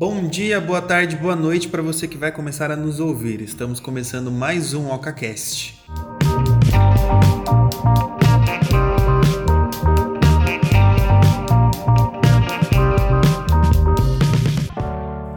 Bom dia, boa tarde, boa noite para você que vai começar a nos ouvir. Estamos começando mais um OcaCast.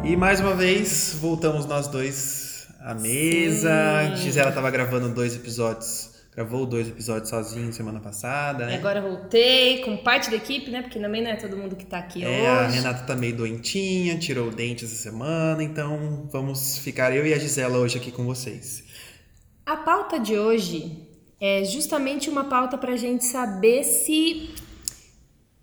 E mais uma vez, voltamos nós dois à mesa. Sim. Gisela estava gravando dois episódios, gravou dois episódios sozinho semana passada, né? Agora voltei com parte da equipe, né? Porque também não é todo mundo que tá aqui É, a hoje. Renata tá meio doentinha, tirou o dente essa semana, então vamos ficar eu e a Gisela hoje aqui com vocês. A pauta de hoje é justamente uma pauta pra gente saber se.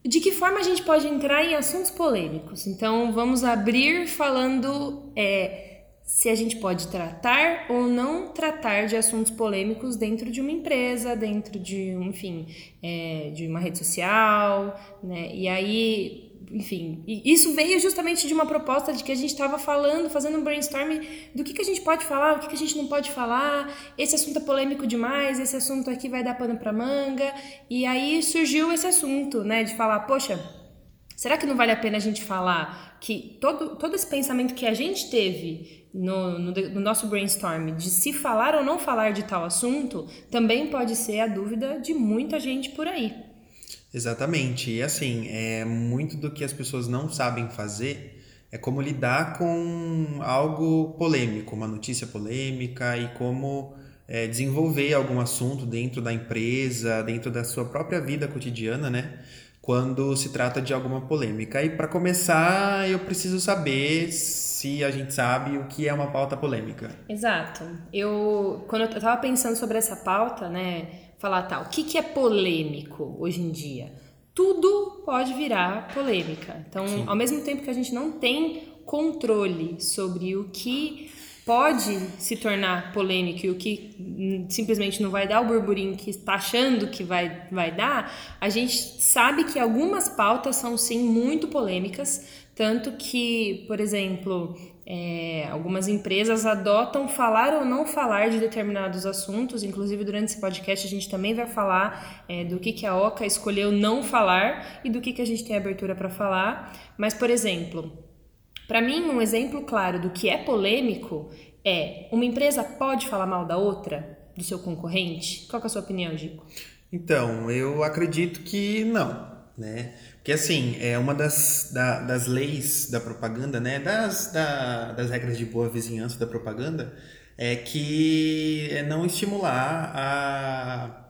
De que forma a gente pode entrar em assuntos polêmicos. Então vamos abrir falando é, se a gente pode tratar ou não tratar de assuntos polêmicos dentro de uma empresa, dentro de, um, enfim, é, de uma rede social, né? E aí, enfim, isso veio justamente de uma proposta de que a gente estava falando, fazendo um brainstorming do que, que a gente pode falar, o que, que a gente não pode falar, esse assunto é polêmico demais, esse assunto aqui vai dar pano pra manga, e aí surgiu esse assunto, né, de falar, poxa, Será que não vale a pena a gente falar que todo, todo esse pensamento que a gente teve no, no, no nosso brainstorm de se falar ou não falar de tal assunto também pode ser a dúvida de muita gente por aí? Exatamente. E assim, é muito do que as pessoas não sabem fazer é como lidar com algo polêmico, uma notícia polêmica e como é, desenvolver algum assunto dentro da empresa, dentro da sua própria vida cotidiana, né? Quando se trata de alguma polêmica. E para começar, eu preciso saber se a gente sabe o que é uma pauta polêmica. Exato. Eu, quando eu tava pensando sobre essa pauta, né, falar tal, o que, que é polêmico hoje em dia? Tudo pode virar polêmica. Então, Sim. ao mesmo tempo que a gente não tem controle sobre o que pode se tornar polêmico e o que simplesmente não vai dar o burburinho que está achando que vai, vai dar, a gente sabe que algumas pautas são sim muito polêmicas, tanto que, por exemplo, é, algumas empresas adotam falar ou não falar de determinados assuntos. Inclusive, durante esse podcast, a gente também vai falar é, do que, que a OCA escolheu não falar e do que, que a gente tem abertura para falar. Mas, por exemplo, para mim, um exemplo claro do que é polêmico é uma empresa pode falar mal da outra, do seu concorrente? Qual é a sua opinião, Gico? Então, eu acredito que não, né? Porque assim, é uma das, da- das leis da propaganda, né? Das, da- das regras de boa vizinhança da propaganda, é que é não estimular a,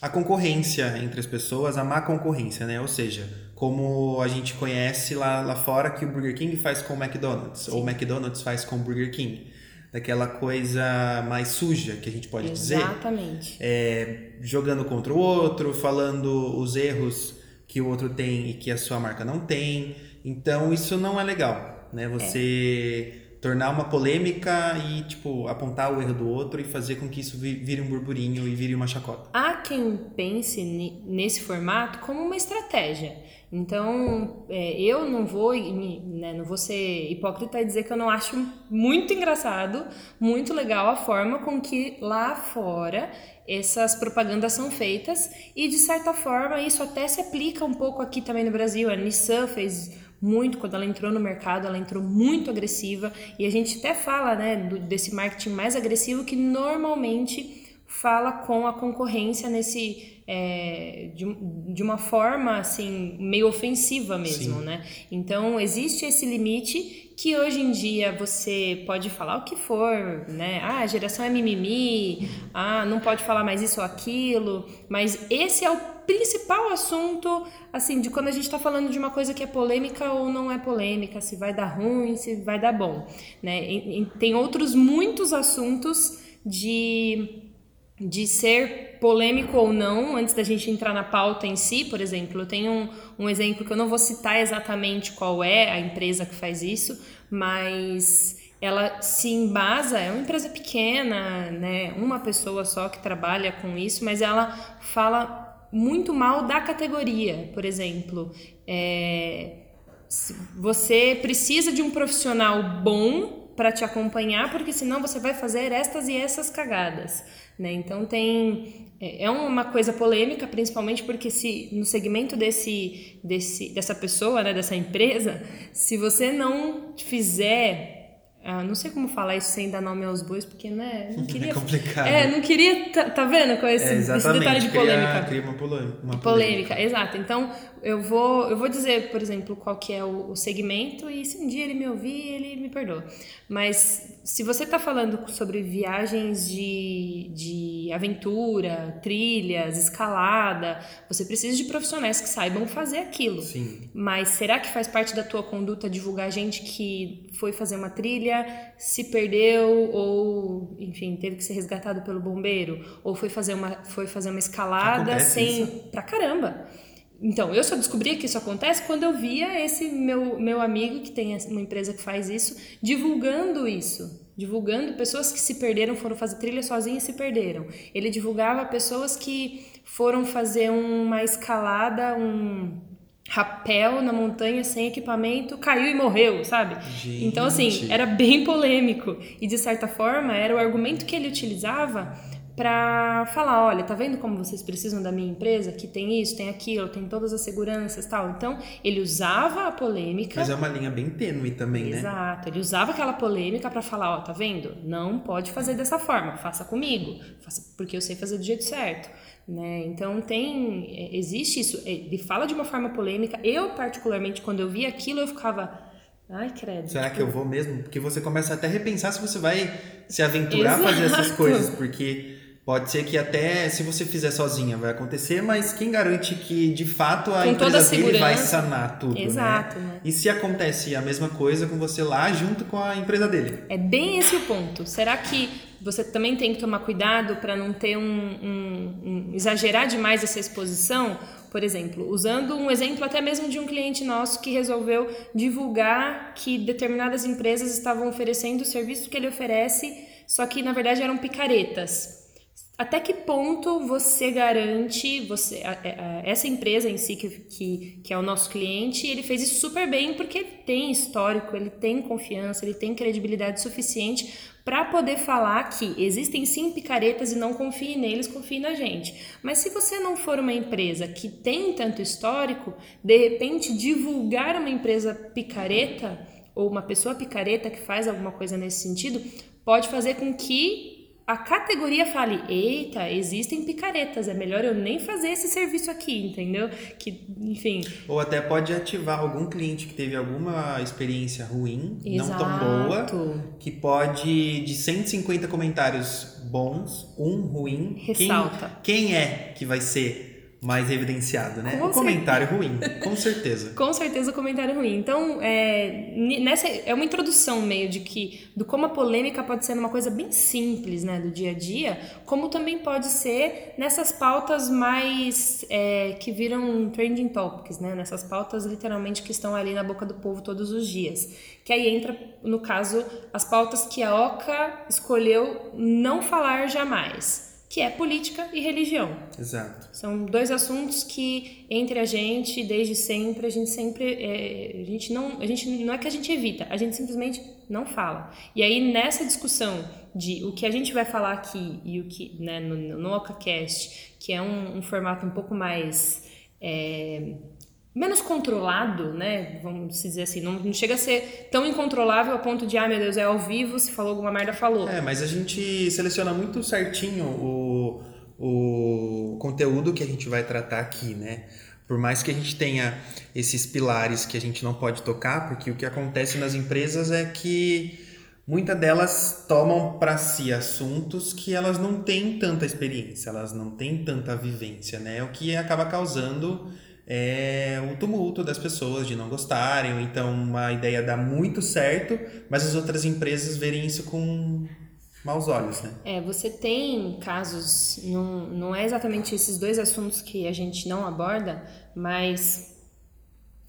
a concorrência entre as pessoas, a má concorrência, né? Ou seja, como a gente conhece lá, lá fora que o Burger King faz com o McDonald's, ou o McDonald's faz com o Burger King. Daquela coisa mais suja, que a gente pode dizer Exatamente. é, jogando contra o outro, falando os erros que o outro tem e que a sua marca não tem. Então isso não é legal, né? Você tornar uma polêmica e tipo apontar o erro do outro e fazer com que isso vi- vire um burburinho e vire uma chacota. Há quem pense nesse formato como uma estratégia. Então, é, eu não vou, né, não vou ser hipócrita e dizer que eu não acho muito engraçado, muito legal a forma com que lá fora essas propagandas são feitas e de certa forma isso até se aplica um pouco aqui também no Brasil. A Nissan fez muito quando ela entrou no mercado, ela entrou muito agressiva e a gente até fala, né, do- desse marketing mais agressivo que normalmente fala com a concorrência nesse é, de, de uma forma assim meio ofensiva mesmo, Sim. né? Então existe esse limite que hoje em dia você pode falar o que for, né? Ah, a geração é mimimi, ah, não pode falar mais isso ou aquilo, mas esse é o principal assunto, assim, de quando a gente está falando de uma coisa que é polêmica ou não é polêmica, se vai dar ruim, se vai dar bom, né? E- e tem outros muitos assuntos de de ser polêmico ou não, antes da gente entrar na pauta em si, por exemplo, eu tenho um, um exemplo que eu não vou citar exatamente qual é a empresa que faz isso, mas ela se embasa, é uma empresa pequena, né, uma pessoa só que trabalha com isso, mas ela fala muito mal da categoria, por exemplo, é, você precisa de um profissional bom para te acompanhar, porque senão você vai fazer estas e essas cagadas. Né? Então tem é, é uma coisa polêmica, principalmente porque se no segmento desse, desse dessa pessoa, né, dessa empresa, se você não fizer ah, não sei como falar isso sem dar nome aos bois, porque né, não queria. É complicado. É, não queria. Tá, tá vendo com esse, É, esse detalhe de cria- polêmica? Cria uma polêmica. Uma Polêmica, exato. Então, eu vou, eu vou dizer, por exemplo, qual que é o, o segmento e se um dia ele me ouvir, ele me perdoa. Mas se você está falando sobre viagens de, de aventura, trilhas, escalada, você precisa de profissionais que saibam fazer aquilo. Sim. Mas será que faz parte da tua conduta divulgar gente que foi fazer uma trilha, se perdeu ou, enfim, teve que ser resgatado pelo bombeiro, ou foi fazer uma foi fazer uma escalada Acontece sem isso. pra caramba. Então, eu só descobri que isso acontece quando eu via esse meu, meu amigo que tem uma empresa que faz isso, divulgando isso. Divulgando pessoas que se perderam, foram fazer trilha sozinhas e se perderam. Ele divulgava pessoas que foram fazer uma escalada, um rapel na montanha sem equipamento, caiu e morreu, sabe? Gente. Então, assim, era bem polêmico. E, de certa forma, era o argumento que ele utilizava para falar, olha, tá vendo como vocês precisam da minha empresa? Que tem isso, tem aquilo, tem todas as seguranças tal. Então, ele usava a polêmica. Mas é uma linha bem tênue também, né? Exato, ele usava aquela polêmica para falar, ó, tá vendo? Não pode fazer dessa forma, faça comigo, faça porque eu sei fazer do jeito certo, né? Então tem, é, existe isso. Ele fala de uma forma polêmica. Eu particularmente quando eu vi aquilo eu ficava, ai credo. Será tipo, que eu vou mesmo? Porque você começa até a repensar se você vai se aventurar a fazer essas Exato. coisas, porque pode ser que até se você fizer sozinha vai acontecer, mas quem garante que de fato a Com empresa a dele vai sanar tudo, Exato, né? né? E se acontece a mesma coisa com você lá junto com a empresa dele? É bem esse o ponto. Será que você também tem que tomar cuidado para não ter um, um- um- exagerar demais essa exposição? Por exemplo, usando um exemplo até mesmo de um cliente nosso que resolveu divulgar que determinadas empresas estavam oferecendo o serviço que ele oferece, só que na verdade eram picaretas. Até que ponto você garante, você, a- essa empresa em si, que, que, que é o nosso cliente, ele fez isso super bem porque ele tem histórico, ele tem confiança, ele tem credibilidade suficiente para poder falar que existem sim picaretas e não confie neles, confie na gente. Mas se você não for uma empresa que tem tanto histórico, de repente divulgar uma empresa picareta ou uma pessoa picareta que faz alguma coisa nesse sentido pode fazer com que a categoria fale: eita, existem picaretas, é melhor eu nem fazer esse serviço aqui, entendeu? Que, enfim, Ou até pode ativar algum cliente que teve alguma experiência ruim, não tão boa, Exato. que pode, de 150 comentários bons, um ruim. quem- Ressalta. Quem, é que vai ser mais evidenciado, né? Com o comentário ruim, com certeza. Com certeza o comentário ruim. Então, é, nessa é uma introdução meio de que do como a polêmica pode ser uma coisa bem simples, né, do dia a dia, como também pode ser nessas pautas mais é, que viram trending topics, né, nessas pautas literalmente que estão ali na boca do povo todos os dias. Que aí entra, no caso, as pautas que a Oca escolheu não falar jamais, que é política e religião. Exato. São dois assuntos que entre a gente, desde sempre, a gente sempre, é, a gente não, a gente não é que a gente evita, a gente simplesmente não fala. E aí nessa discussão de o que a gente vai falar aqui e o que, né, no, no OcaCast, que é um, um formato um pouco mais é, menos controlado, né? Vamos dizer assim, não, não chega a ser tão incontrolável a ponto de, ah, meu Deus, é ao vivo, se falou alguma merda, falou. É, mas a gente seleciona muito certinho o, o conteúdo que a gente vai tratar aqui, né? Por mais que a gente tenha esses pilares que a gente não pode tocar, porque o que acontece nas empresas é que muitas delas tomam para si assuntos que elas não têm tanta experiência, elas não têm tanta vivência, né? O que acaba causando é o tumulto das pessoas de não gostarem, ou então uma ideia dá muito certo, mas as outras empresas verem isso com maus olhos, né? É, você tem casos, não, não é exatamente esses dois assuntos que a gente não aborda, mas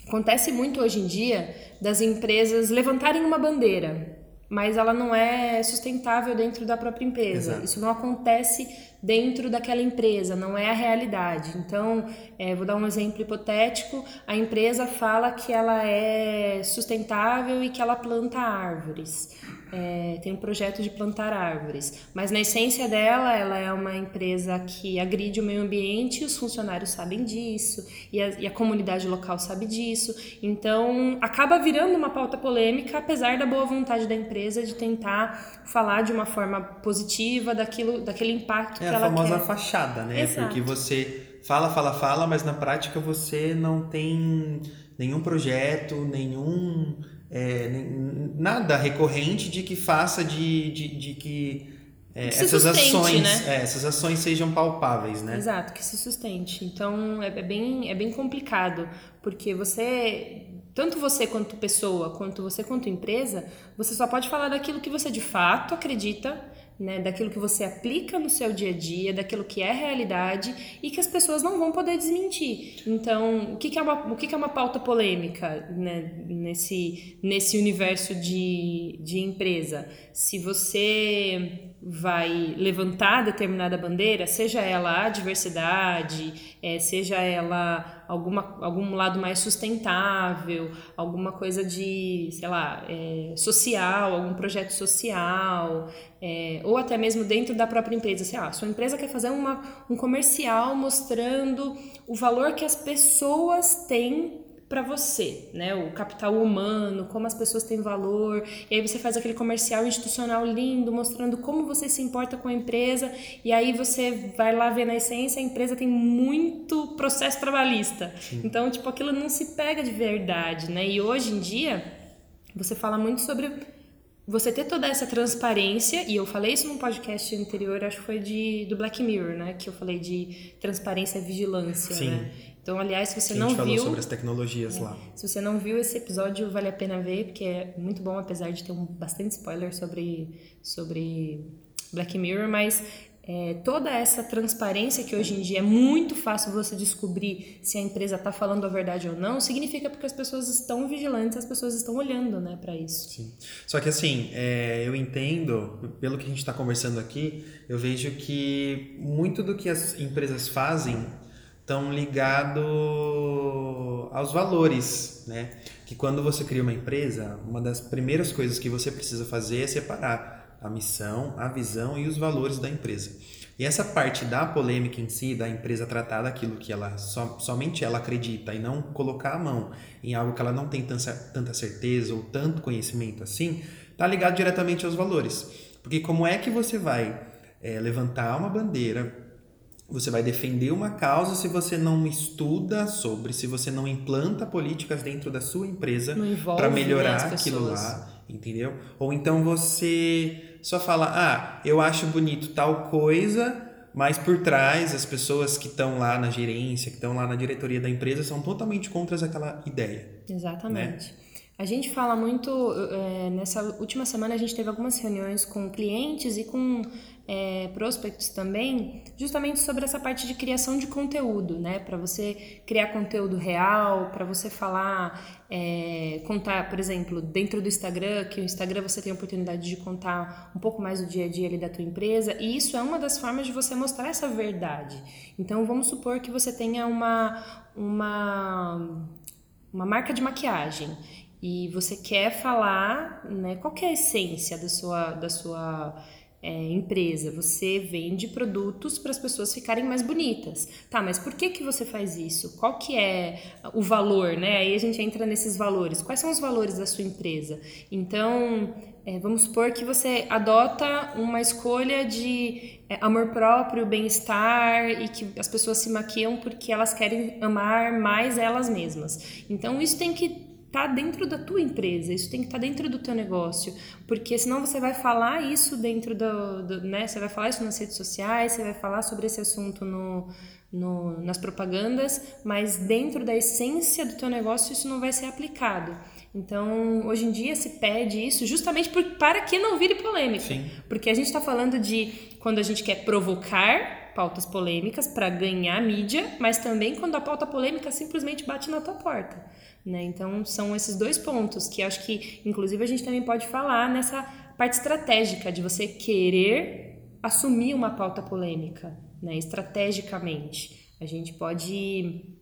acontece muito hoje em dia das empresas levantarem uma bandeira, mas ela não é sustentável dentro da própria empresa. Exato. Isso não acontece dentro daquela empresa, não é a realidade. Então, é, vou dar um exemplo hipotético: a empresa fala que ela é sustentável e que ela planta árvores. É, tem um projeto de plantar árvores, mas na essência dela, ela é uma empresa que agride o meio ambiente, os funcionários sabem disso e a, e a comunidade local sabe disso. Então, acaba virando uma pauta polêmica, apesar da boa vontade da empresa de tentar falar de uma forma positiva daquilo, daquele impacto é que ela quer. É a famosa fachada, né? Exato. Porque você fala, fala, fala, mas na prática você não tem nenhum projeto, nenhum é, nada recorrente de que faça de, de, de que é, essas sustente, ações né? é, essas ações sejam palpáveis, né? Exato, que se sustente. Então é, é bem, é bem complicado, porque você, tanto você quanto pessoa, quanto você quanto empresa, você só pode falar daquilo que você de fato acredita né, daquilo que você aplica no seu dia a dia, daquilo que é realidade e que as pessoas não vão poder desmentir. Então, o que, que é, uma, o que, que é uma pauta polêmica né, nesse, nesse universo de, de empresa? Se você vai levantar determinada bandeira, seja ela a diversidade, é, seja ela alguma, algum lado mais sustentável, alguma coisa de, sei lá, é, social, algum projeto social, é, ou até mesmo dentro da própria empresa. Sei lá, sua empresa quer fazer uma, um comercial mostrando o valor que as pessoas têm para você, né? O capital humano, como as pessoas têm valor. E aí você faz aquele comercial institucional lindo, mostrando como você se importa com a empresa. E aí você vai lá ver na essência, a empresa tem muito processo trabalhista. Sim. Então, tipo, aquilo não se pega de verdade, né? E hoje em dia, você fala muito sobre você ter toda essa transparência, e eu falei isso num podcast anterior, acho que foi de, do Black Mirror, né? Que eu falei de transparência e vigilância, Sim. né? Então, aliás, se você a não gente falou viu. sobre as tecnologias é, lá. Se você não viu esse episódio, vale a pena ver, porque é muito bom, apesar de ter um, bastante spoiler sobre, sobre Black Mirror, mas é, toda essa transparência que hoje em dia é muito fácil você descobrir se a empresa está falando a verdade ou não, significa porque as pessoas estão vigilantes, as pessoas estão olhando né, para isso. Sim. Só que assim, é, eu entendo, pelo que a gente está conversando aqui, eu vejo que muito do que as empresas fazem estão ligado aos valores, né? Que quando você cria uma empresa, uma das primeiras coisas que você precisa fazer é separar a missão, a visão e os valores da empresa. E essa parte da polêmica em si, da empresa tratar daquilo que ela so, somente ela acredita e não colocar a mão em algo que ela não tem tanta, tanta certeza ou tanto conhecimento assim, tá ligado diretamente aos valores. Porque como é que você vai é, levantar uma bandeira você vai defender uma causa se você não estuda sobre, se você não implanta políticas dentro da sua empresa para melhorar aquilo lá, entendeu? Ou então você só fala, ah, eu acho bonito tal coisa, mas por trás as pessoas que estão lá na gerência, que estão lá na diretoria da empresa são totalmente contra aquela ideia. Exatamente. Né? A gente fala muito, é, nessa última semana a gente teve algumas reuniões com clientes e com é, prospects também, justamente sobre essa parte de criação de conteúdo, né? Para você criar conteúdo real, para você falar, é, contar, por exemplo, dentro do Instagram, que o Instagram você tem a oportunidade de contar um pouco mais do dia a dia ali da tua empresa, e isso é uma das formas de você mostrar essa verdade. Então, vamos supor que você tenha uma, uma, uma marca de maquiagem e você quer falar, né, qual é a essência da sua, da sua é, empresa, você vende produtos para as pessoas ficarem mais bonitas. Tá, mas por que que você faz isso? Qual que é o valor, né? Aí a gente entra nesses valores. Quais são os valores da sua empresa? Então, é, vamos supor que você adota uma escolha de é, amor próprio, bem-estar e que as pessoas se maquiam porque elas querem amar mais elas mesmas. Então, isso tem que tá dentro da tua empresa, isso tem que estar tá dentro do teu negócio, porque senão você vai falar isso dentro do, do, né, você vai falar isso nas redes sociais, você vai falar sobre esse assunto no, no, nas propagandas, mas dentro da essência do teu negócio isso não vai ser aplicado. Então, hoje em dia se pede isso justamente por, para que não vire polêmica. Sim. Porque a gente está falando de quando a gente quer provocar pautas polêmicas para ganhar mídia, mas também quando a pauta polêmica simplesmente bate na tua porta. Né? Então, são esses dois pontos que acho que, inclusive, a gente também pode falar nessa parte estratégica de você querer assumir uma pauta polêmica, né? estrategicamente. A gente pode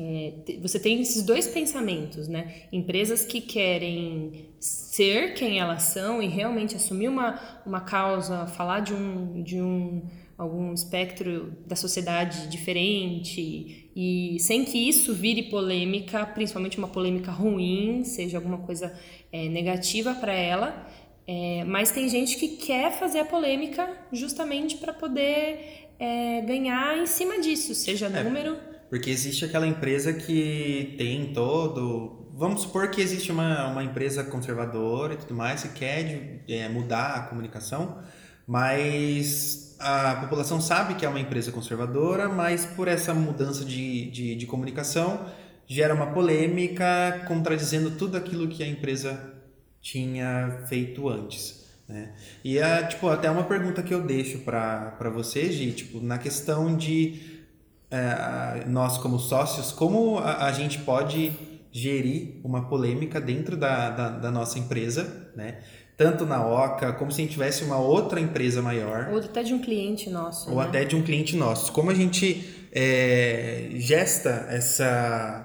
é, você tem esses dois pensamentos, né? Empresas que querem ser quem elas são e realmente assumir uma, uma causa, falar de um, de um algum espectro da sociedade diferente e sem que isso vire polêmica, principalmente uma polêmica ruim, seja alguma coisa é, negativa para ela. É, mas tem gente que quer fazer a polêmica justamente para poder é, ganhar em cima disso, seja é, número. Porque existe aquela empresa que tem todo. Vamos supor que existe uma, uma empresa conservadora e tudo mais que quer é, mudar a comunicação, mas a população sabe que é uma empresa conservadora, mas por essa mudança de, de, de comunicação gera uma polêmica contradizendo tudo aquilo que a empresa tinha feito antes. Né? E é, tipo, até uma pergunta que eu deixo para você, Gi, tipo, na questão de é, nós como sócios, como a, a, gente pode gerir uma polêmica dentro da, da, da nossa empresa, né? Tanto na Oca, como se a gente tivesse uma outra empresa maior. Ou até de um cliente nosso. Ou né? até de um cliente nosso. Como a gente é, gesta essa,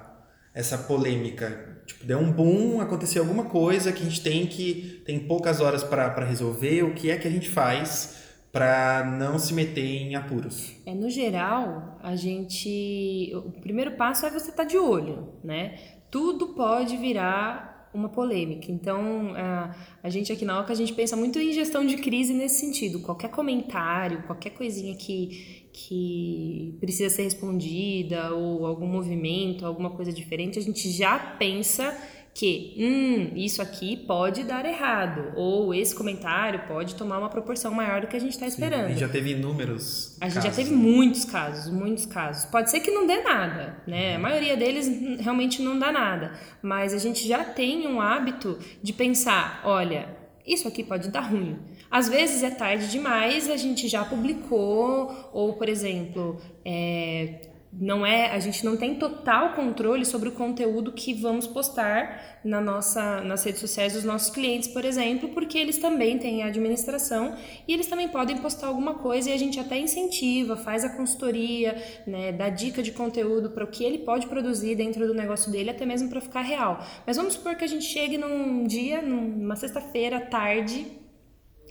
essa polêmica? Tipo, deu um boom, aconteceu alguma coisa que a gente tem que tem poucas horas para resolver. O que é que a gente faz para não se meter em apuros? É, no geral, a gente. O primeiro passo é você estar tá de olho, né? Tudo pode virar uma polêmica. Então, a, a gente aqui na OCA, a gente pensa muito em gestão de crise nesse sentido. Qualquer comentário, qualquer coisinha que, que precisa ser respondida, ou algum movimento, alguma coisa diferente, a gente já pensa que hum, isso aqui pode dar errado, ou esse comentário pode tomar uma proporção maior do que a gente está esperando. Sim, a gente já teve inúmeros. A gente casos. já teve muitos casos, muitos casos. Pode ser que não dê nada, né? A maioria deles realmente não dá nada, mas a gente já tem um hábito de pensar, olha, isso aqui pode dar ruim. Às vezes é tarde demais, a gente já publicou, ou por exemplo, é, não é, a gente não tem total controle sobre o conteúdo que vamos postar na nossa, nas redes sociais dos nossos clientes, por exemplo, porque eles também têm a administração e eles também podem postar alguma coisa e a gente até incentiva, faz a consultoria, né, dá dica de conteúdo para o que ele pode produzir dentro do negócio dele, até mesmo para ficar real. Mas vamos supor que a gente chegue num dia, numa sexta-feira, tarde,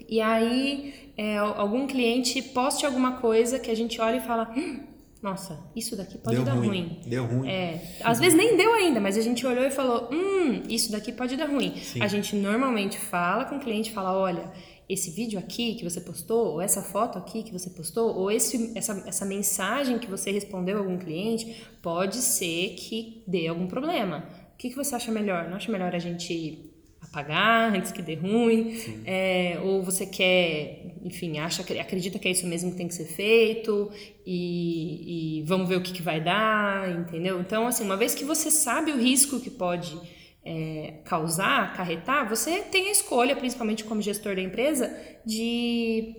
e aí é, algum cliente poste alguma coisa que a gente olha e fala. Hum, nossa, isso daqui pode deu dar ruim. ruim. Deu ruim. É, às vezes nem deu ainda, mas a gente olhou e falou, hum, isso daqui pode dar ruim. Sim. A gente normalmente fala com o cliente, fala, olha, esse vídeo aqui que você postou, ou essa foto aqui que você postou, ou esse, essa, essa mensagem que você respondeu a algum cliente, pode ser que dê algum problema. O que, que você acha melhor? Não acha melhor a gente apagar antes que dê ruim, é, ou você quer, enfim, acha, acredita que é isso mesmo que tem que ser feito e, e vamos ver o que, que vai dar, entendeu? Então, assim, uma vez que você sabe o risco que pode é, causar, acarretar, você tem a escolha, principalmente como gestor da empresa, de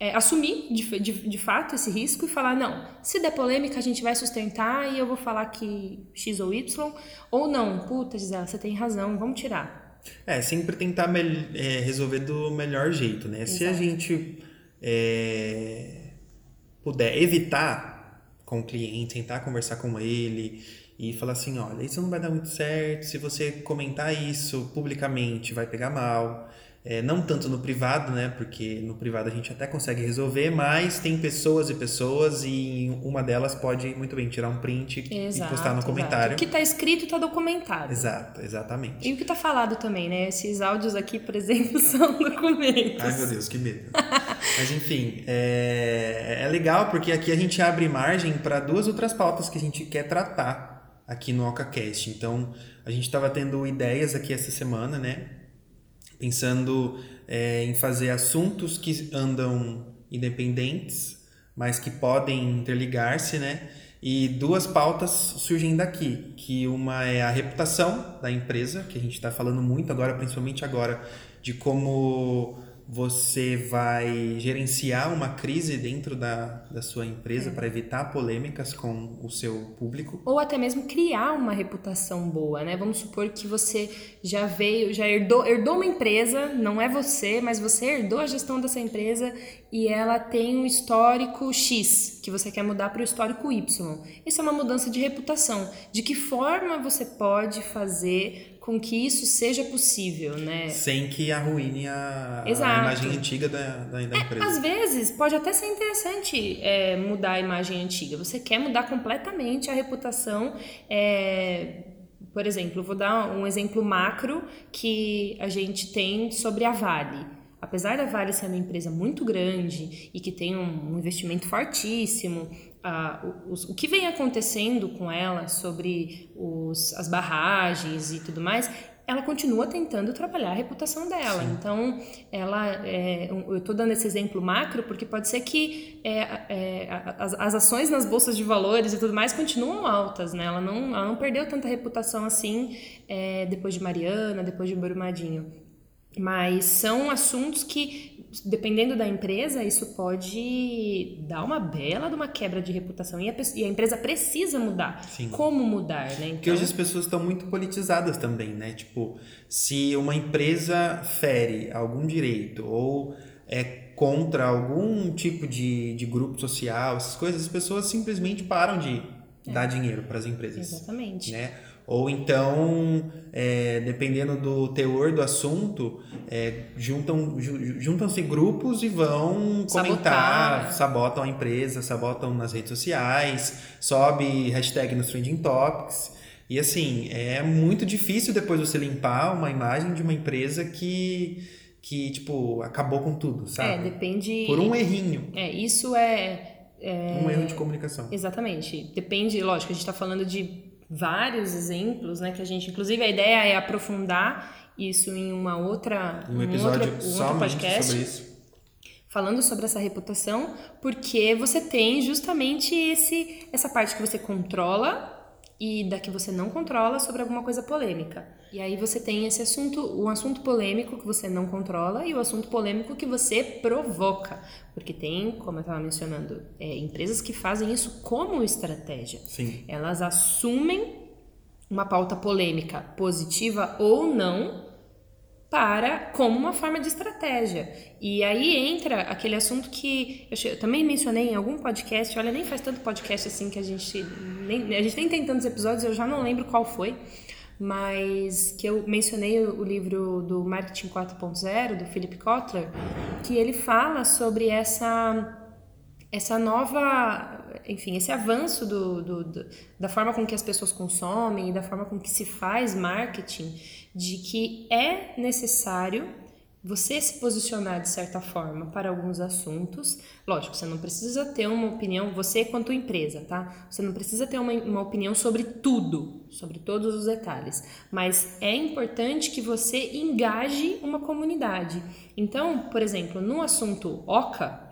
é, assumir de, de, de, fato esse risco e falar: não, se der polêmica, a gente vai sustentar e eu vou falar que X ou Y, ou não, puta, Gisela, você tem razão, vamos tirar. É, sempre tentar é, resolver do melhor jeito, né? Exato. Se a gente é, puder evitar com o cliente, tentar conversar com ele e falar assim, olha, isso não vai dar muito certo, se você comentar isso publicamente vai pegar mal. É, não tanto no privado, né? Porque no privado a gente até consegue resolver, mas tem pessoas e pessoas e uma delas pode muito bem tirar um print exato, e postar no comentário. Exato. O que está escrito está documentado. Exato, exatamente. E o que está falado também, né? Esses áudios aqui, por exemplo, são documentos. Ai, meu Deus, que medo. mas enfim, é, é legal porque aqui a gente abre margem para duas outras pautas que a gente quer tratar aqui no OcaCast. Então, a gente estava tendo ideias aqui essa semana, né? Pensando é, em fazer assuntos que andam independentes, mas que podem interligar-se, né? E duas pautas surgem daqui, que uma é a reputação da empresa, que a gente está falando muito agora, principalmente agora, de como você vai gerenciar uma crise dentro da, da sua empresa É. para evitar polêmicas com o seu público. Ou até mesmo criar uma reputação boa, né? Vamos supor que você já veio, já herdou, herdou uma empresa, não é você, mas você herdou a gestão dessa empresa e ela tem um histórico X, que você quer mudar para o histórico Y. Isso é uma mudança de reputação. De que forma você pode fazer com que isso seja possível, né? Sem que arruine a, a imagem antiga da, da, da empresa. Às vezes pode até ser interessante é, mudar a imagem antiga. Você quer mudar completamente a reputação. é, por exemplo, vou dar um exemplo macro que a gente tem sobre a Vale. Apesar da Vale ser uma empresa muito grande e que tem um investimento fortíssimo, o- os- o que vem acontecendo com ela sobre os, as barragens e tudo mais, ela continua tentando trabalhar a reputação dela. Então, ela, é, eu estou dando esse exemplo macro porque pode ser que é, é, a- as, as ações nas bolsas de valores e tudo mais continuam altas, né? Ela não, ela não perdeu tanta reputação assim é, depois de Mariana, depois de Brumadinho. Mas são assuntos que, dependendo da empresa, isso pode dar uma bela de uma quebra de reputação. E a, e a empresa precisa mudar. Sim. Como mudar, né? Porque hoje as pessoas estão muito politizadas também, né? Tipo, se uma empresa fere algum direito ou é contra algum tipo de, de grupo social, essas coisas, as pessoas simplesmente param de dar dinheiro para as empresas. Exatamente. Né? Ou então, é, dependendo do teor do assunto, é, juntam, ju- juntam-se grupos e vão comentar, Sabotar. sabotam a empresa, sabotam nas redes sociais, sobe hashtag nos trending topics. E assim, é muito difícil depois você limpar uma imagem de uma empresa que, que tipo, acabou com tudo, É, sabe? depende. Por um errinho, É, isso é. um erro de comunicação. Exatamente. Depende, lógico, a gente está falando de vários exemplos, né? Que a gente, inclusive, a ideia é aprofundar isso em uma outra, Um episódio outro, um outro podcast sobre isso. falando sobre essa reputação, porque você tem justamente esse essa parte que você controla e da que você não controla sobre alguma coisa polêmica. E aí você tem esse assunto, um assunto polêmico que você não controla e o assunto polêmico que você provoca. Porque tem, como eu estava mencionando, é, empresas que fazem isso como estratégia. Sim. Elas assumem uma pauta polêmica, positiva ou não, para como uma forma de estratégia. E aí entra aquele assunto que eu, eu também mencionei em algum podcast, olha, nem faz tanto podcast assim que a gente nem, a gente nem tem tantos episódios, eu já não lembro qual foi, mas que eu mencionei o, o livro do Marketing 4.0 do Philip Kotler, que ele fala sobre essa essa nova, enfim, esse avanço do, do- do- da forma com que as pessoas consomem e da forma com que se faz marketing, de que é necessário você se posicionar de certa forma para alguns assuntos. Lógico, você não precisa ter uma opinião, você quanto empresa, tá? Você não precisa ter uma, uma opinião sobre tudo, sobre todos os detalhes. Mas é importante que você engaje uma comunidade. Então, por exemplo, no assunto OCA,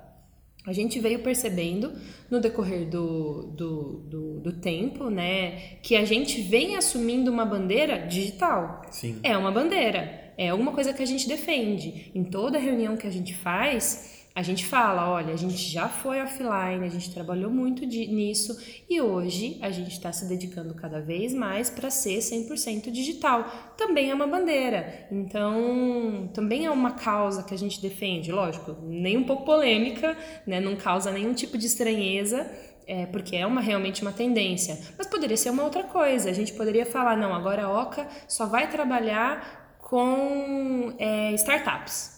a gente veio percebendo no decorrer do, do, do, do tempo, né, que a gente vem assumindo uma bandeira digital. Sim. É uma bandeira, é alguma coisa que a gente defende. Em toda reunião que a gente faz, a gente fala: olha, a gente já foi offline, a gente trabalhou muito de- nisso e hoje a gente está se dedicando cada vez mais para ser 100% digital. Também é uma bandeira, então também é uma causa que a gente defende, lógico, nem um pouco polêmica, né? não causa nenhum tipo de estranheza. É, porque é uma realmente uma tendência. Mas poderia ser uma outra coisa. A gente poderia falar, não, agora a Oca só vai trabalhar com é, startups.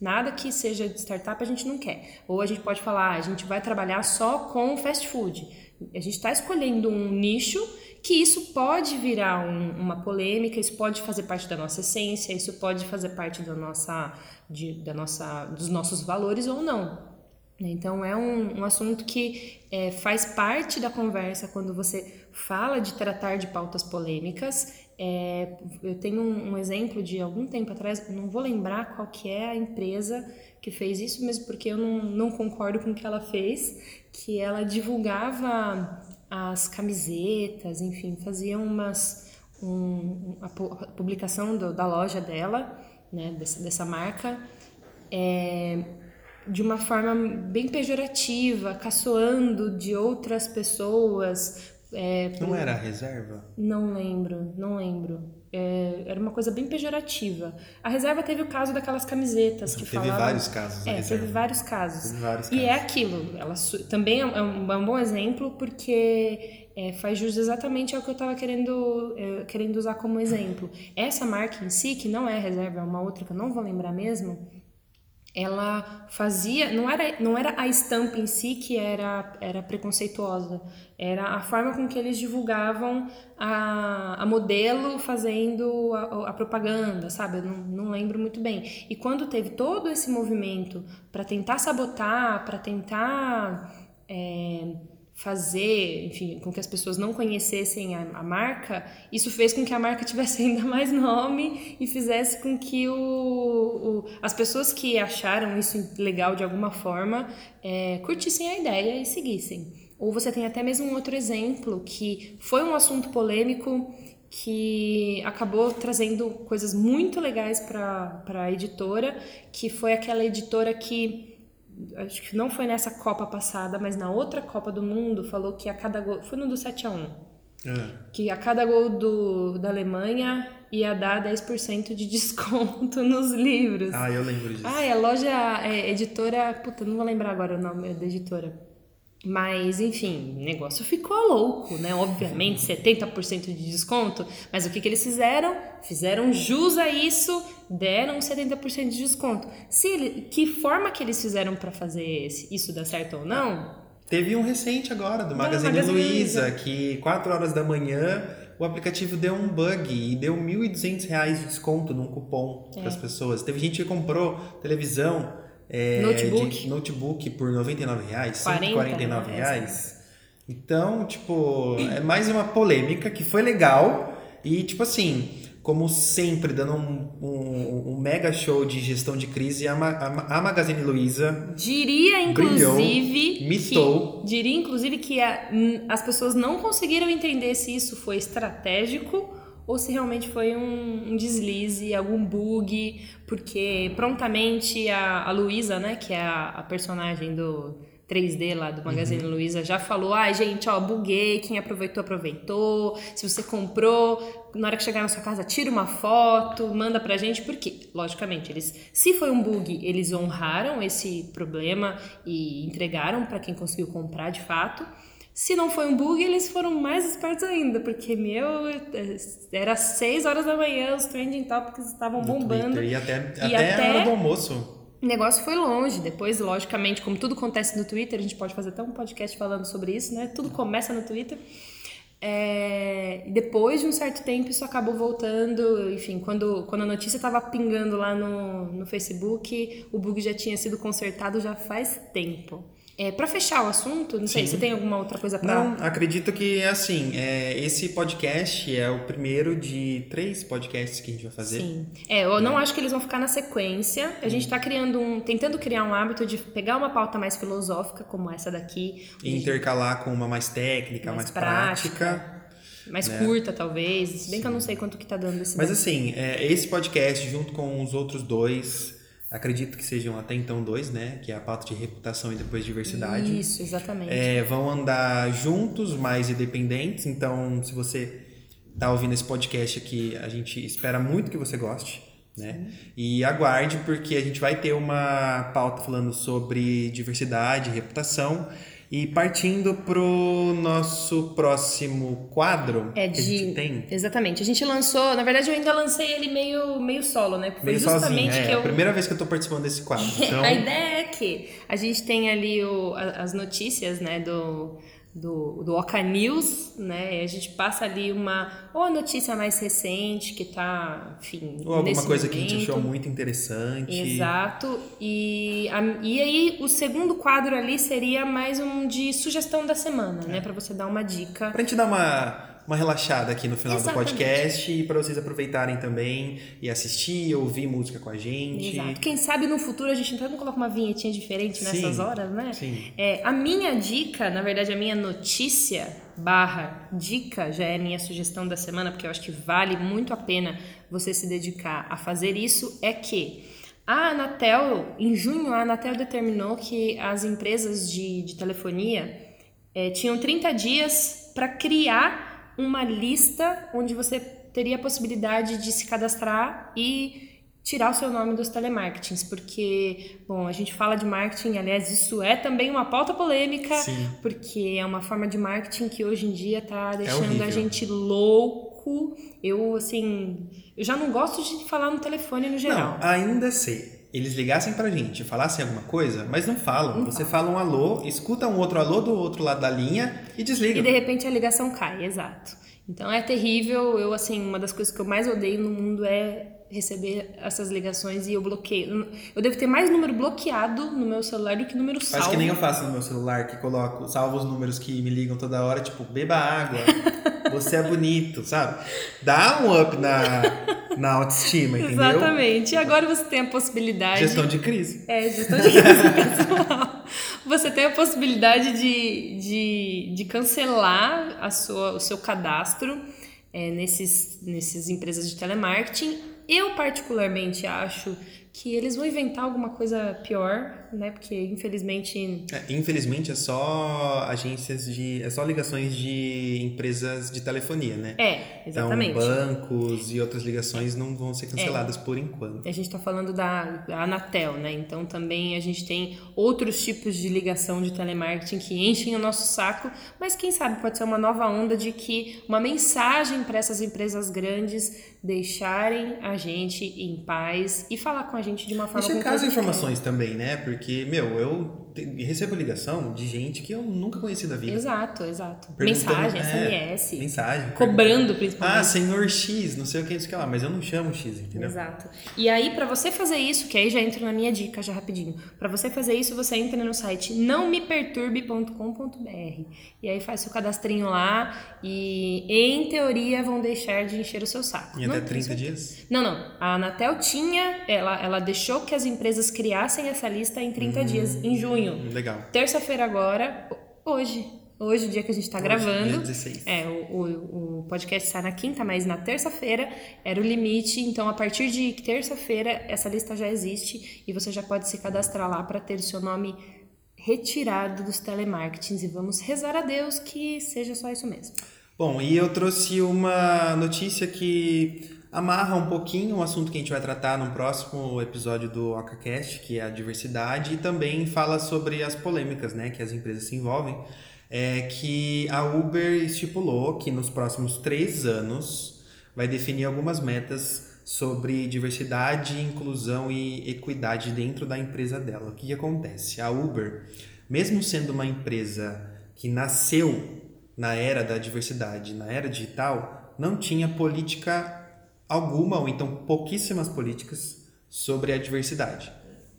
Nada que seja de startup a gente não quer. Ou a gente pode falar, a gente vai trabalhar só com fast food. A gente está escolhendo um nicho que isso pode virar um- uma polêmica, isso pode fazer parte da nossa essência, isso pode fazer parte da nossa, de- da nossa, dos nossos valores ou não. Então é um, um assunto que é, faz parte da conversa quando você fala de tratar de pautas polêmicas. É, eu tenho um, um exemplo de algum tempo atrás, não vou lembrar qual que é a empresa que fez isso, mesmo porque eu não, não concordo com o que ela fez, que ela divulgava as camisetas, enfim, fazia umas um, a pu- a publicação do- da loja dela, né, dessa, dessa marca, é, de uma forma bem pejorativa, caçoando de outras pessoas. É, Não era a reserva? Não lembro, não lembro. É, era uma coisa bem pejorativa. A reserva teve o caso daquelas camisetas que Teve falavam... vários casos na É, teve vários casos. Teve vários E é casos. aquilo. Ela su- também é um, é um- é bom exemplo porque é, faz jus exatamente ao que eu estava querendo, é, querendo usar como exemplo. Essa marca em si, que não é reserva, é uma outra que eu não vou lembrar mesmo, ela fazia não era não era a estampa em si que era era preconceituosa era a forma com que eles divulgavam a, a modelo fazendo a, a propaganda sabe? Eu não, não lembro muito bem. E quando teve todo esse movimento para tentar sabotar para tentar é, fazer, enfim, com que as pessoas não conhecessem a, a marca, isso fez com que a marca tivesse ainda mais nome e fizesse com que o, o- as pessoas que acharam isso legal de alguma forma é, curtissem a ideia e seguissem. Ou você tem até mesmo um outro exemplo que foi um assunto polêmico que acabou trazendo coisas muito legais para a editora, que foi aquela editora que acho que não foi nessa Copa passada, mas na outra Copa do Mundo, falou que a cada gol. Foi no do 7 a 1 Ah, que a cada gol do, da Alemanha ia dar 10% de desconto nos livros. Ah, eu lembro disso. Ah, é a loja é, editora. Puta, não vou lembrar agora o nome da editora. Mas, enfim, o negócio ficou louco, né? Obviamente, 70% de desconto. Mas o que, que eles fizeram? Fizeram jus a isso, deram 70% de desconto. Se ele- que forma que eles fizeram para fazer esse- isso dar certo ou não? Teve um recente agora, do Magazine, Magazine Luiza, Luiza. que 4 horas da manhã o aplicativo deu um bug e deu 1.200 reais de desconto num cupom É. para as pessoas. Teve gente que comprou televisão, é, Notebook. notebook por 99 reais, 40 149 reais, reais. Então, tipo, é mais uma polêmica que foi legal e, tipo assim, como sempre, dando um, um- um mega show de gestão de crise, a, a a Magazine Luiza Diria, Brilhou, inclusive. mitou. Que, diria, inclusive, que a- n- as pessoas não conseguiram entender se isso foi estratégico ou se realmente foi um, um deslize, algum bug, porque prontamente a, a Luísa, né, que é a, a personagem do 3D lá do Magazine Luiza, já falou: ai, gente, ó, buguei, quem aproveitou, aproveitou. Se você comprou, na hora que chegar na sua casa, tira uma foto, manda pra gente, porque, logicamente, eles, se foi um bug, eles honraram esse problema e entregaram pra quem conseguiu comprar de fato. Se não foi um bug, eles foram mais espertos ainda, porque, meu, era 6 horas da manhã, os trending topics estavam bombando. Twitter, e até, E até, até- a hora do almoço. O negócio foi longe. Depois, logicamente, como tudo acontece no Twitter, a gente pode fazer até um podcast falando sobre isso, né? Tudo começa no Twitter. É, depois de um certo tempo, isso acabou voltando. Enfim, quando, quando a notícia estava pingando lá no, no Facebook, o bug já tinha sido consertado já faz tempo. É, para fechar o assunto, não sei, Sim. você tem alguma outra coisa para Não, acredito que assim, é, esse podcast é o primeiro de três podcasts que a gente vai fazer. Sim. É, eu não acho que eles vão ficar na sequência. A gente tá criando um. tentando criar um hábito de pegar uma pauta mais filosófica, como essa daqui, E intercalar com uma mais técnica, mais, Mais prática. prática. mais curta, talvez. Se bem que eu não sei quanto que tá dando esse Mas daqui. assim, é, esse podcast, junto com os outros dois, acredito que sejam até então dois, né? Que é a pauta de reputação e depois diversidade. Isso, exatamente. É, vão andar juntos, mais independentes. Então, se você tá ouvindo esse podcast aqui, a gente espera muito que você goste, né? E aguarde, porque a gente vai ter uma pauta falando sobre diversidade, reputação. E partindo pro nosso próximo quadro É que a gente de. tem. Exatamente. A gente lançou. Na verdade, eu ainda lancei ele meio, meio solo, né? Porque Meio foi justamente sozinho, é, que é eu. a primeira vez que eu tô participando desse quadro. Então, A ideia é que a gente tem ali o, as notícias, né, do, do, do Oca News, né, e a gente passa ali uma, ou a notícia mais recente que tá, enfim, ou alguma coisa que a gente momento. achou muito interessante. Exato. E, a- e aí o segundo quadro ali seria mais um de sugestão da semana, É. né, para você dar uma dica. Pra gente dar uma, uma relaxada aqui no final Exatamente. do podcast e para vocês aproveitarem também e assistir, ouvir música com a gente. Exato. Quem sabe no futuro a gente então coloca uma vinhetinha diferente nessas Sim, horas, né? sim. É, a minha dica, na verdade, a minha notícia barra dica já é minha sugestão da semana, porque eu acho que vale muito a pena você se dedicar a fazer isso, é que A Anatel, em junho, a Anatel determinou que as empresas de, de telefonia é, tinham 30 dias para criar uma lista onde você teria a possibilidade de se cadastrar e tirar o seu nome dos telemarketings, porque, bom, a gente fala de marketing, aliás, isso é também uma pauta polêmica, Sim. porque é uma forma de marketing que hoje em dia tá deixando horrível. a gente louco. Eu, assim, eu já não gosto de falar no telefone no geral. Não, ainda se eles ligassem pra gente, falassem alguma coisa, mas não falam. Você fala um alô, escuta um outro alô do outro lado da linha e desliga. E de repente a ligação cai, exato. Então é terrível. Eu, assim, uma das coisas que eu mais odeio no mundo é receber essas ligações e eu bloqueio. Eu devo ter mais número bloqueado no meu celular do que número salvo. Faz que nem eu faço no meu celular, que coloco, salvo os números que me ligam toda hora, tipo, beba água, você é bonito, sabe? Dá um up na, na autoestima, entendeu? Exatamente. E agora você tem a possibilidade. Gestão de crise. É, gestão de crise pessoal. Você tem a possibilidade de, de, de cancelar a sua, o seu cadastro é, nesses, nesses empresas de telemarketing. Eu, particularmente, acho que eles vão inventar alguma coisa pior, né? Porque, infelizmente. É, infelizmente, é só agências de. É só ligações de empresas de telefonia, né? É, exatamente. Então, bancos e outras ligações não vão ser canceladas por enquanto. A gente está falando da, Anatel, né? Então também a gente tem outros tipos de ligação de telemarketing que enchem o nosso saco, mas quem sabe pode ser uma nova onda de que uma mensagem para essas empresas grandes deixarem a gente em paz e falar com a gente de uma forma E checar as informações também, né? Porque, meu, eu te- recebo ligação de gente que eu nunca conheci da vida. Exato, exato. Mensagem, é, SMS, Mensagem. cobrando Ah, principalmente. senhor X, não sei o que, não sei o que lá, mas eu não chamo X, entendeu? Exato. E aí, pra você fazer isso, que aí já entra na minha dica já rapidinho. Pra você fazer isso, você entra no site nãomeperturbe.com.br e aí faz seu cadastrinho lá e, em teoria, vão deixar de encher o seu saco. Em Não até tenho 30 certeza. dias? Não, não. A Anatel tinha, ela, ela deixou que as empresas criassem essa lista em 30 dias, em junho. Hum, Legal. Terça-feira agora, hoje. Hoje, o dia que a gente está gravando. dia 16. É, o, o, o podcast sai na quinta, mas na terça-feira era o limite. Então, a partir de terça-feira, essa lista já existe e você já pode se cadastrar lá para ter o seu nome retirado dos telemarketings. E vamos rezar a Deus que seja só isso mesmo. Bom, e eu trouxe uma notícia que amarra um pouquinho o assunto que a gente vai tratar no próximo episódio do OcaCast, que é a diversidade, e também fala sobre as polêmicas né, que as empresas se envolvem. É que a Uber estipulou que nos próximos três anos vai definir algumas metas sobre diversidade, inclusão e equidade dentro da empresa dela. O que, que acontece? A Uber, mesmo sendo uma empresa que nasceu na era da diversidade, na era digital, não tinha política alguma, ou então pouquíssimas políticas sobre a diversidade.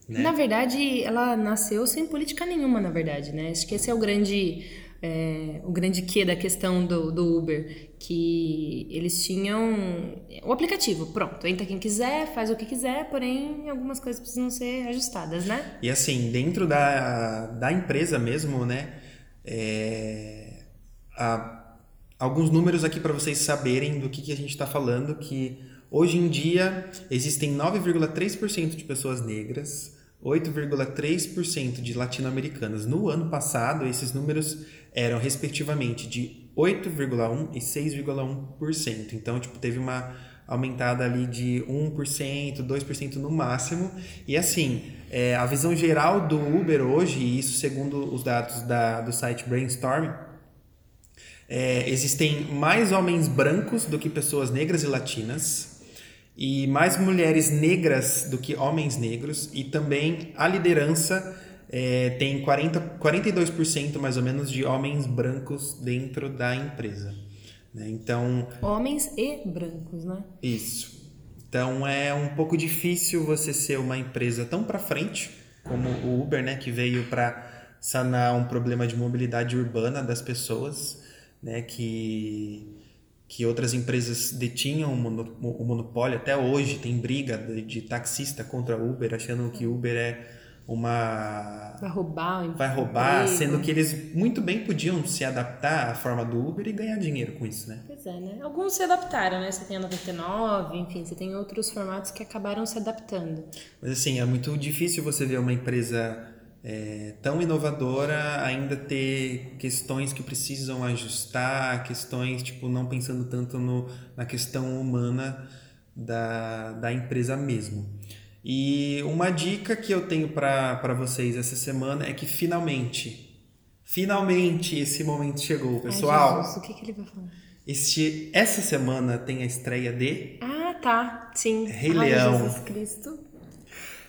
Né? Na verdade, ela nasceu sem política nenhuma, na verdade, né? Acho que esse é o grande, é, o grande quê da questão do, do Uber, que eles tinham o aplicativo, pronto, entra quem quiser, faz o que quiser, porém algumas coisas precisam ser ajustadas, né? E assim, dentro da, da empresa mesmo, né? é, há alguns números aqui para vocês saberem do que, que a gente está falando, que hoje em dia existem 9,3% de pessoas negras, 8,3% de latino-americanas. No ano passado, esses números eram respectivamente de 8,1% e 6,1%. Então, tipo, teve uma aumentada ali de 1%, 2% no máximo. E assim, é, a visão geral do Uber hoje, e isso segundo os dados da, do site Brainstorm, é, existem mais homens brancos do que pessoas negras e latinas, e mais mulheres negras do que homens negros, e também a liderança é, tem 40, 42% mais ou menos de homens brancos dentro da empresa. né? Então, Homens e brancos, né? isso. Então é um pouco difícil você ser uma empresa tão para frente como o Uber, né, que veio para sanar um problema de mobilidade urbana das pessoas, né, que que outras empresas detinham o mono- o monopólio até hoje tem briga de, de taxista contra Uber achando que Uber é uma Vai roubar vai roubar, sendo que eles muito bem podiam se adaptar à forma do Uber e ganhar dinheiro com isso, né? Pois é, né? Alguns se adaptaram, né? Você tem a 99, enfim, você tem outros formatos que acabaram se adaptando. Mas assim, é muito difícil você ver uma empresa é, tão inovadora ainda ter questões que precisam ajustar, questões, tipo, não pensando tanto no, na questão humana da, da empresa mesmo. E uma dica que eu tenho para vocês essa semana é que finalmente, finalmente esse momento chegou, pessoal. Ai, Jesus, o que, que ele vai falar? Este, essa semana tem a estreia de. Ah, tá. Sim. Rei Ai, Leão. Jesus Cristo.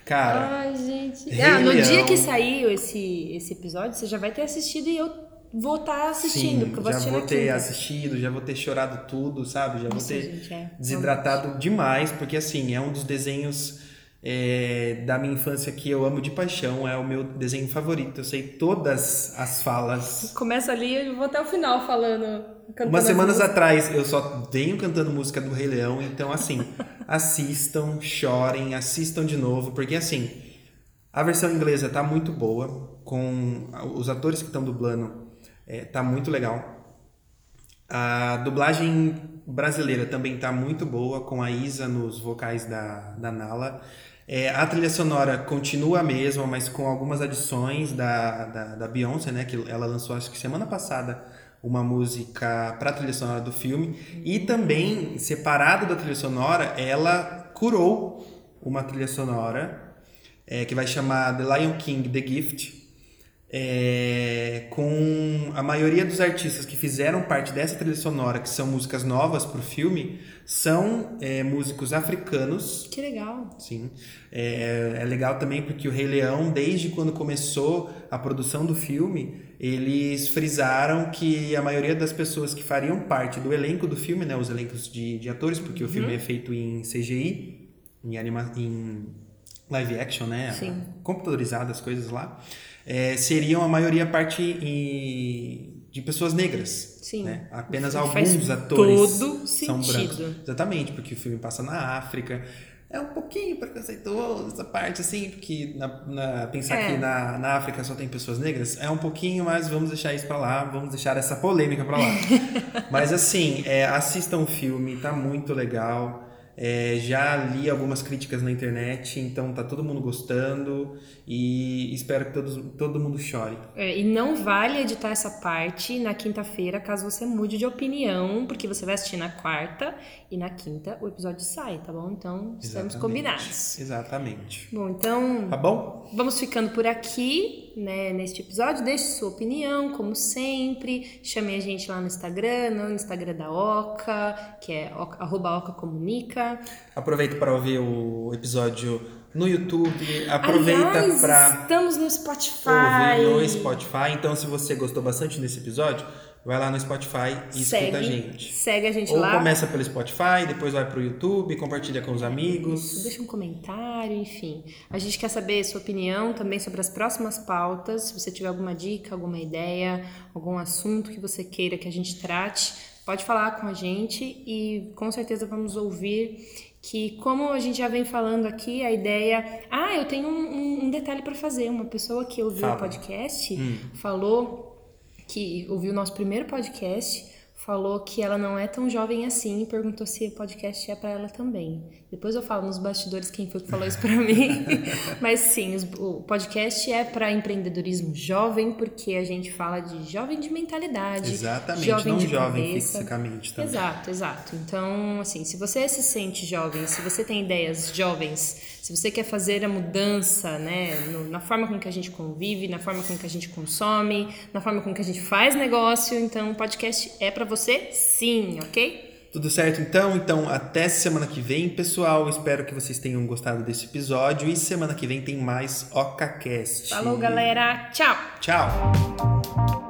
Cara, Ai, gente. Rei ah, no Leão. dia que saiu esse, esse episódio, você já vai ter assistido e eu vou estar assistindo, sim, porque eu vou já vou ter quinta. assistido, já vou ter chorado tudo, sabe? Já Nossa, vou ter gente, é, desidratado demais, porque assim, é um dos desenhos é, da minha infância que eu amo de paixão, é o meu desenho favorito. Eu sei todas as falas. Começa ali e eu vou até o final falando. Umas as semanas atrás eu só venho cantando música do Rei Leão, então assim, assistam, chorem, assistam de novo, porque assim, a versão inglesa tá muito boa, com os atores que estão dublando, é, tá muito legal. A dublagem brasileira também tá muito boa, com a Isa nos vocais da, da Nala. É, a trilha sonora continua a mesma, mas com algumas adições da, da, da Beyoncé, né? Que ela lançou, acho que semana passada, uma música para a trilha sonora do filme. E também, separado da trilha sonora, ela curou uma trilha sonora é, que vai chamar The Lion King The Gift. é, com a maioria dos artistas que fizeram parte dessa trilha sonora, que são músicas novas para o filme, são é, músicos africanos Que legal. Sim. É, é legal também porque o Rei Leão, desde quando começou a produção do filme, eles frisaram que a maioria das pessoas que fariam parte do elenco do filme, né, os elencos de, de atores, porque o filme é feito em CGI, em, anima, em live action, né? Sim. Computadorizado as coisas lá, é, seriam a maioria parte em- de pessoas negras. Sim. né? Apenas alguns atores são brancos. Exatamente, porque o filme passa na África. É um pouquinho preconceituoso essa parte, assim, porque na, na- pensar É. que na, na África só tem pessoas negras é um pouquinho, mas vamos deixar isso pra lá, vamos deixar essa polêmica pra lá. mas assim, é, assistam o filme, tá muito legal. É, já li algumas críticas na internet, então tá todo mundo gostando e espero que todos, todo mundo chore. É, e não vale editar essa parte na quinta-feira caso você mude de opinião, porque você vai assistir na quarta e na quinta o episódio sai, tá bom? Então estamos Exatamente. combinados. Exatamente. Bom, então Tá bom? Vamos ficando por aqui, né, neste episódio. Deixe sua opinião, como sempre. Chame a gente lá no Instagram, no Instagram da Oca, que é oca- arroba Oca Comunica. Aproveita para ouvir o episódio no YouTube. Aproveita para estamos no Spotify. ouvir no Spotify. Então, se você gostou bastante desse episódio, vai lá no Spotify e Segue, escuta a gente. segue a gente Ou lá. começa pelo Spotify, depois vai pro YouTube, compartilha com os amigos. Deixa um comentário, enfim. A gente quer saber a sua opinião também sobre as próximas pautas. Se você tiver alguma dica, alguma ideia, algum assunto que você queira que a gente trate, pode falar com a gente e com certeza vamos ouvir. Que, como a gente já vem falando aqui, a ideia. Ah, eu tenho um, um- um detalhe para fazer. Uma pessoa que ouviu Fala. o podcast falou que ouviu o nosso primeiro podcast, falou que ela não é tão jovem assim e perguntou se o podcast é para ela também. Depois eu falo nos bastidores quem foi que falou isso para mim. Mas sim, os- o podcast é para empreendedorismo jovem, porque a gente fala de jovem de mentalidade, Exatamente, jovem não de jovem cabeça. fisicamente também. Exato, exato. Então, assim, se você se sente jovem, se você tem ideias jovens, se você quer fazer a mudança, né, no- na forma com que a gente convive, na forma com que a gente consome, na forma com que a gente faz negócio, então o podcast é pra você, sim, ok? Tudo certo então? Então, até semana que vem, pessoal. Espero que vocês tenham gostado desse episódio. E semana que vem tem mais OcaCast. Falou, galera. Tchau. Tchau!